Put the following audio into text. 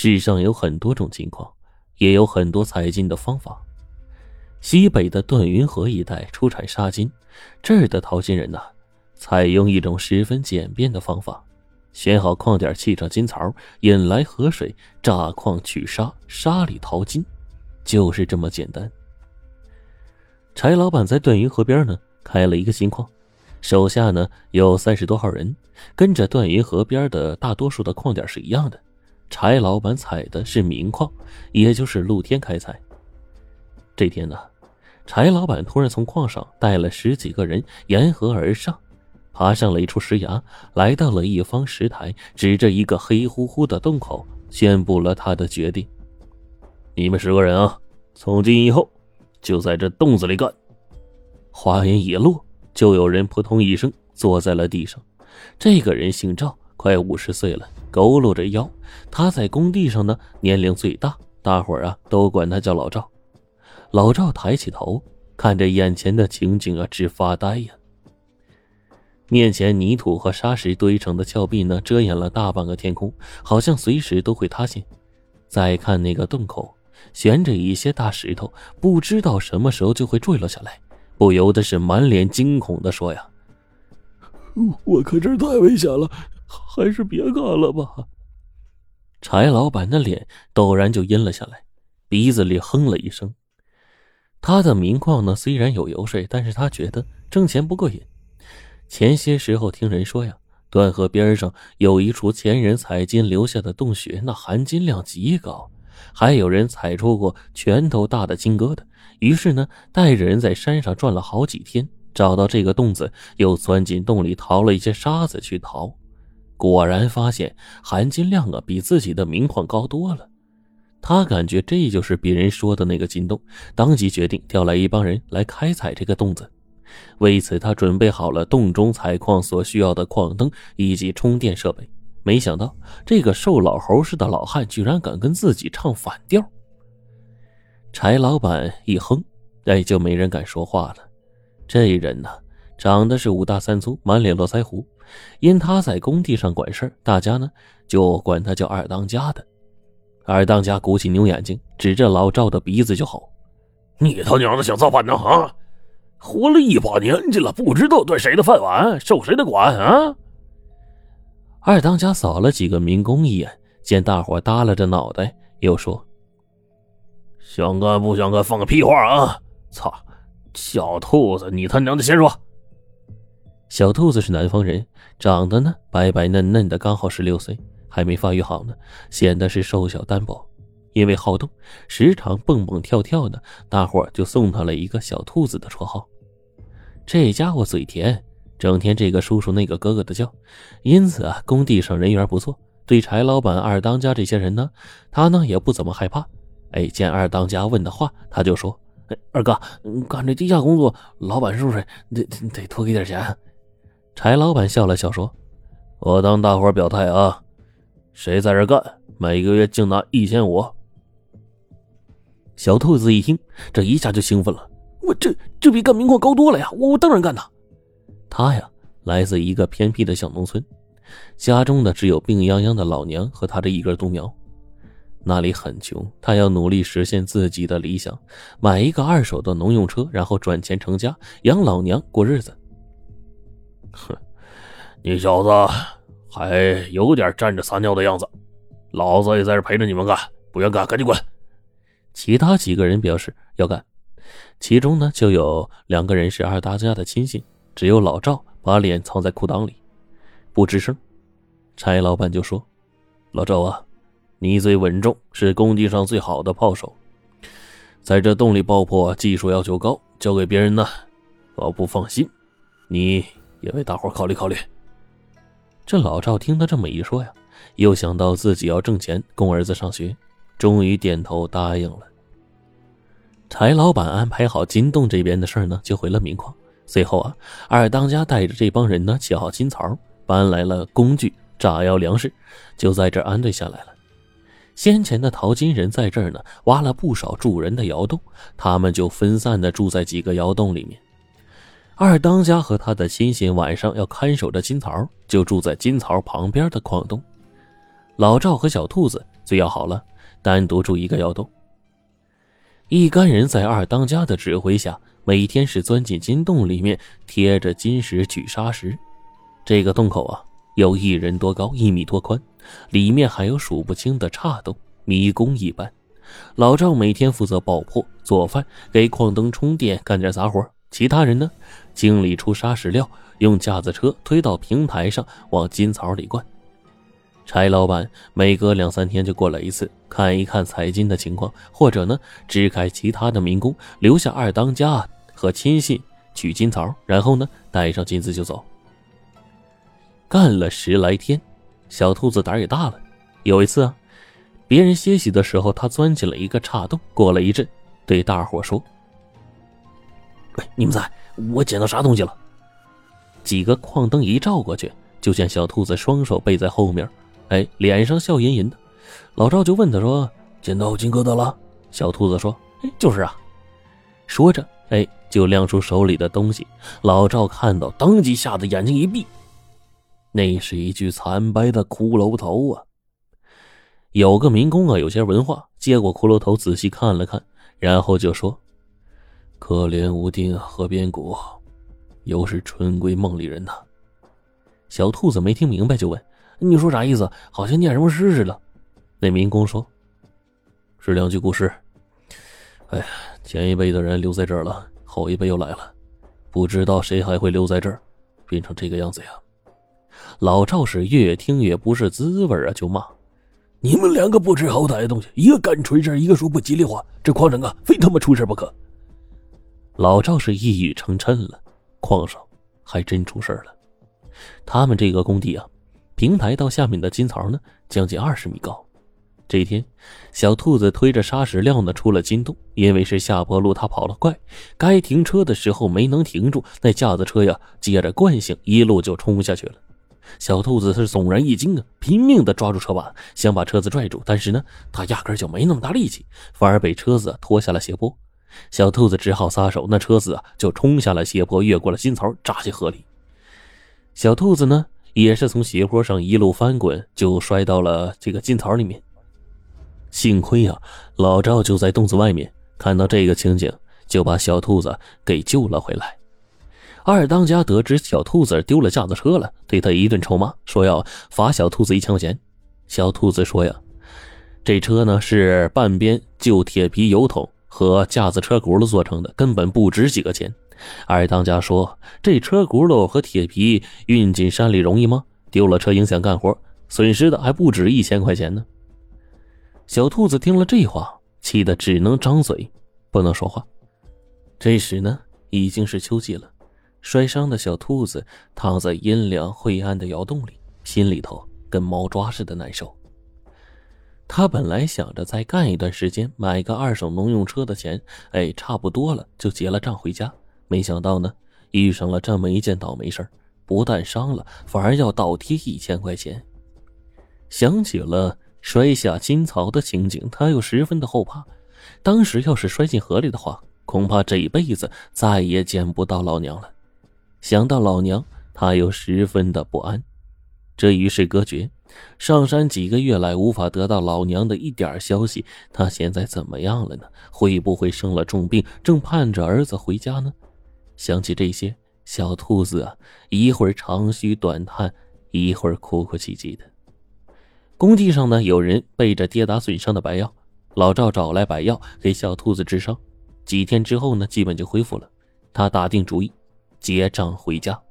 世上有很多种金矿，也有很多采金的方法。西北的段云河一带出产沙金，这儿的淘金人呢，采用一种十分简便的方法：选好矿点，砌上金槽，引来河水，炸矿取沙，沙里淘金，就是这么简单。柴老板在段云河边呢开了一个金矿，手下呢有三十多号人，跟着段云河边的大多数的矿点是一样的。柴老板采的是明矿，也就是露天开采。这天呢，柴老板突然从矿上带了十几个人沿河而上，爬上了一处石崖，来到了一方石台，指着一个黑乎乎的洞口，宣布了他的决定：“你们十个人啊，从今以后。”就在这洞子里干。话音一落，就有人扑通一声坐在了地上。这个人姓赵，快五十岁了，佝偻着腰。他在工地上呢，年龄最大，大伙儿啊都管他叫老赵。老赵抬起头，看着眼前的情景啊，直发呆呀。面前泥土和沙石堆成的峭壁呢，遮掩了大半个天空，好像随时都会塌陷。再看那个洞口。悬着一些大石头，不知道什么时候就会坠落下来，不由得是满脸惊恐的说：“呀，我看这太危险了，还是别干了吧。”柴老板的脸陡然就阴了下来，鼻子里哼了一声。他的名矿呢，虽然有油水，但是他觉得挣钱不过瘾。前些时候听人说呀，断河边上有一处前人采金留下的洞穴，那含金量极高。还有人采出过拳头大的金疙瘩，于是呢，带着人在山上转了好几天，找到这个洞子，又钻进洞里淘了一些沙子去淘，果然发现含金量啊比自己的明矿高多了。他感觉这就是别人说的那个金洞，当即决定调来一帮人来开采这个洞子。为此，他准备好了洞中采矿所需要的矿灯以及充电设备。没想到这个瘦老猴似的老汉居然敢跟自己唱反调。柴老板一哼，哎，就没人敢说话了。这人呢，长得是五大三粗，满脸络腮胡。因他在工地上管事大家呢就管他叫二当家的。二当家鼓起牛眼睛，指着老赵的鼻子就吼：“你他娘的想造反呢？啊！活了一把年纪了，不知道端谁的饭碗，受谁的管啊？”二当家扫了几个民工一眼，见大伙耷拉着脑袋，又说：“想干不想干，放个屁话啊！操，小兔子，你他娘的先说。”小兔子是南方人，长得呢白白嫩嫩的，刚好十六岁，还没发育好呢，显得是瘦小单薄。因为好动，时常蹦蹦跳跳的，大伙就送他了一个“小兔子”的绰号。这家伙嘴甜。整天这个叔叔那个哥哥的叫，因此啊，工地上人缘不错。对柴老板、二当家这些人呢，他呢也不怎么害怕。哎，见二当家问的话，他就说：“，二哥，干这地下工作，老板是不是得得多给点钱？”柴老板笑了笑说：“我当大伙表态啊，谁在这干，每个月净拿一千五。”小兔子一听，这一下就兴奋了：“我这这比干明矿高多了呀！我我当然干呐！”他呀，来自一个偏僻的小农村，家中呢只有病殃殃的老娘和他这一根独苗，那里很穷。他要努力实现自己的理想，买一个二手的农用车，然后赚钱成家，养老娘过日子。哼，你小子还有点站着撒尿的样子，老子也在这陪着你们干，不愿干赶紧滚。其他几个人表示要干，其中呢就有两个人是二大家的亲信。只有老赵把脸藏在裤裆里，不吱声。柴老板就说：“老赵啊，你最稳重，是工地上最好的炮手，在这洞里爆破技术要求高，交给别人呢，我不放心。你也为大伙考虑考虑。”这老赵听他这么一说呀，又想到自己要挣钱供儿子上学，终于点头答应了。柴老板安排好金洞这边的事呢，就回了明矿。随后啊，二当家带着这帮人呢，起好金槽，搬来了工具、炸药、粮食，就在这安顿下来了。先前的淘金人在这儿呢，挖了不少住人的窑洞，他们就分散的住在几个窑洞里面。二当家和他的亲信晚上要看守着金槽，就住在金槽旁边的矿洞。老赵和小兔子最要好了，单独住一个窑洞。一干人在二当家的指挥下，每天是钻进金洞里面，贴着金石取沙石。这个洞口啊，有一人多高，一米多宽，里面还有数不清的岔洞，迷宫一般。老赵每天负责爆破、做饭、给矿灯充电，干点杂活。其他人呢，经理出沙石料，用架子车推到平台上，往金槽里灌。柴老板每隔两三天就过来一次，看一看采金的情况，或者呢支开其他的民工，留下二当家和亲信取金槽，然后呢带上金子就走。干了十来天，小兔子胆也大了。有一次啊，别人歇息的时候，他钻进了一个岔洞。过了一阵，对大伙说：“喂，你们猜我捡到啥东西了？”几个矿灯一照过去，就见小兔子双手背在后面。哎，脸上笑吟吟的，老赵就问他说：“捡到金疙瘩了？”小兔子说：“哎，就是啊。”说着，哎，就亮出手里的东西。老赵看到，当即吓得眼睛一闭，那是一具惨白的骷髅头啊！有个民工啊，有些文化，接过骷髅头仔细看了看，然后就说：“可怜无定河边骨，又是春闺梦里人呐。”小兔子没听明白，就问。你说啥意思？好像念什么诗似的。那民工说：“是两句古诗。哎呀，前一辈的人留在这儿了，后一辈又来了，不知道谁还会留在这儿，变成这个样子呀。”老赵是越听越不是滋味啊，就骂：“你们两个不知好歹的东西，一个干锤事一个说不吉利话，这矿上啊，非他妈出事不可。”老赵是一语成谶了，矿上还真出事了。他们这个工地啊。平台到下面的金槽呢，将近二十米高。这天，小兔子推着沙石料呢出了金洞，因为是下坡路，它跑了快，该停车的时候没能停住，那架子车呀，借着惯性一路就冲下去了。小兔子是悚然一惊啊，拼命的抓住车把，想把车子拽住，但是呢，他压根就没那么大力气，反而被车子拖下了斜坡。小兔子只好撒手，那车子啊就冲下了斜坡，越过了金槽，扎进河里。小兔子呢？也是从斜坡上一路翻滚，就摔到了这个金槽里面。幸亏呀，老赵就在洞子外面，看到这个情景，就把小兔子给救了回来。二当家得知小兔子丢了架子车了，对他一顿臭骂，说要罚小兔子一千块钱。小兔子说呀：“这车呢是半边旧铁皮油桶和架子车轱辘做成的，根本不值几个钱。”二当家说：“这车轱辘和铁皮运进山里容易吗？丢了车影响干活，损失的还不止一千块钱呢。”小兔子听了这话，气得只能张嘴，不能说话。这时呢，已经是秋季了，摔伤的小兔子躺在阴凉晦暗的窑洞里，心里头跟猫抓似的难受。他本来想着再干一段时间，买个二手农用车的钱，哎，差不多了就结了账回家。没想到呢，遇上了这么一件倒霉事不但伤了，反而要倒贴一千块钱。想起了摔下金槽的情景，他又十分的后怕。当时要是摔进河里的话，恐怕这一辈子再也见不到老娘了。想到老娘，他又十分的不安。这与世隔绝，上山几个月来无法得到老娘的一点消息。他现在怎么样了呢？会不会生了重病，正盼着儿子回家呢？想起这些，小兔子啊，一会儿长吁短叹，一会儿哭哭啼啼的。工地上呢，有人备着跌打损伤的白药，老赵找来白药给小兔子治伤。几天之后呢，基本就恢复了。他打定主意，结账回家。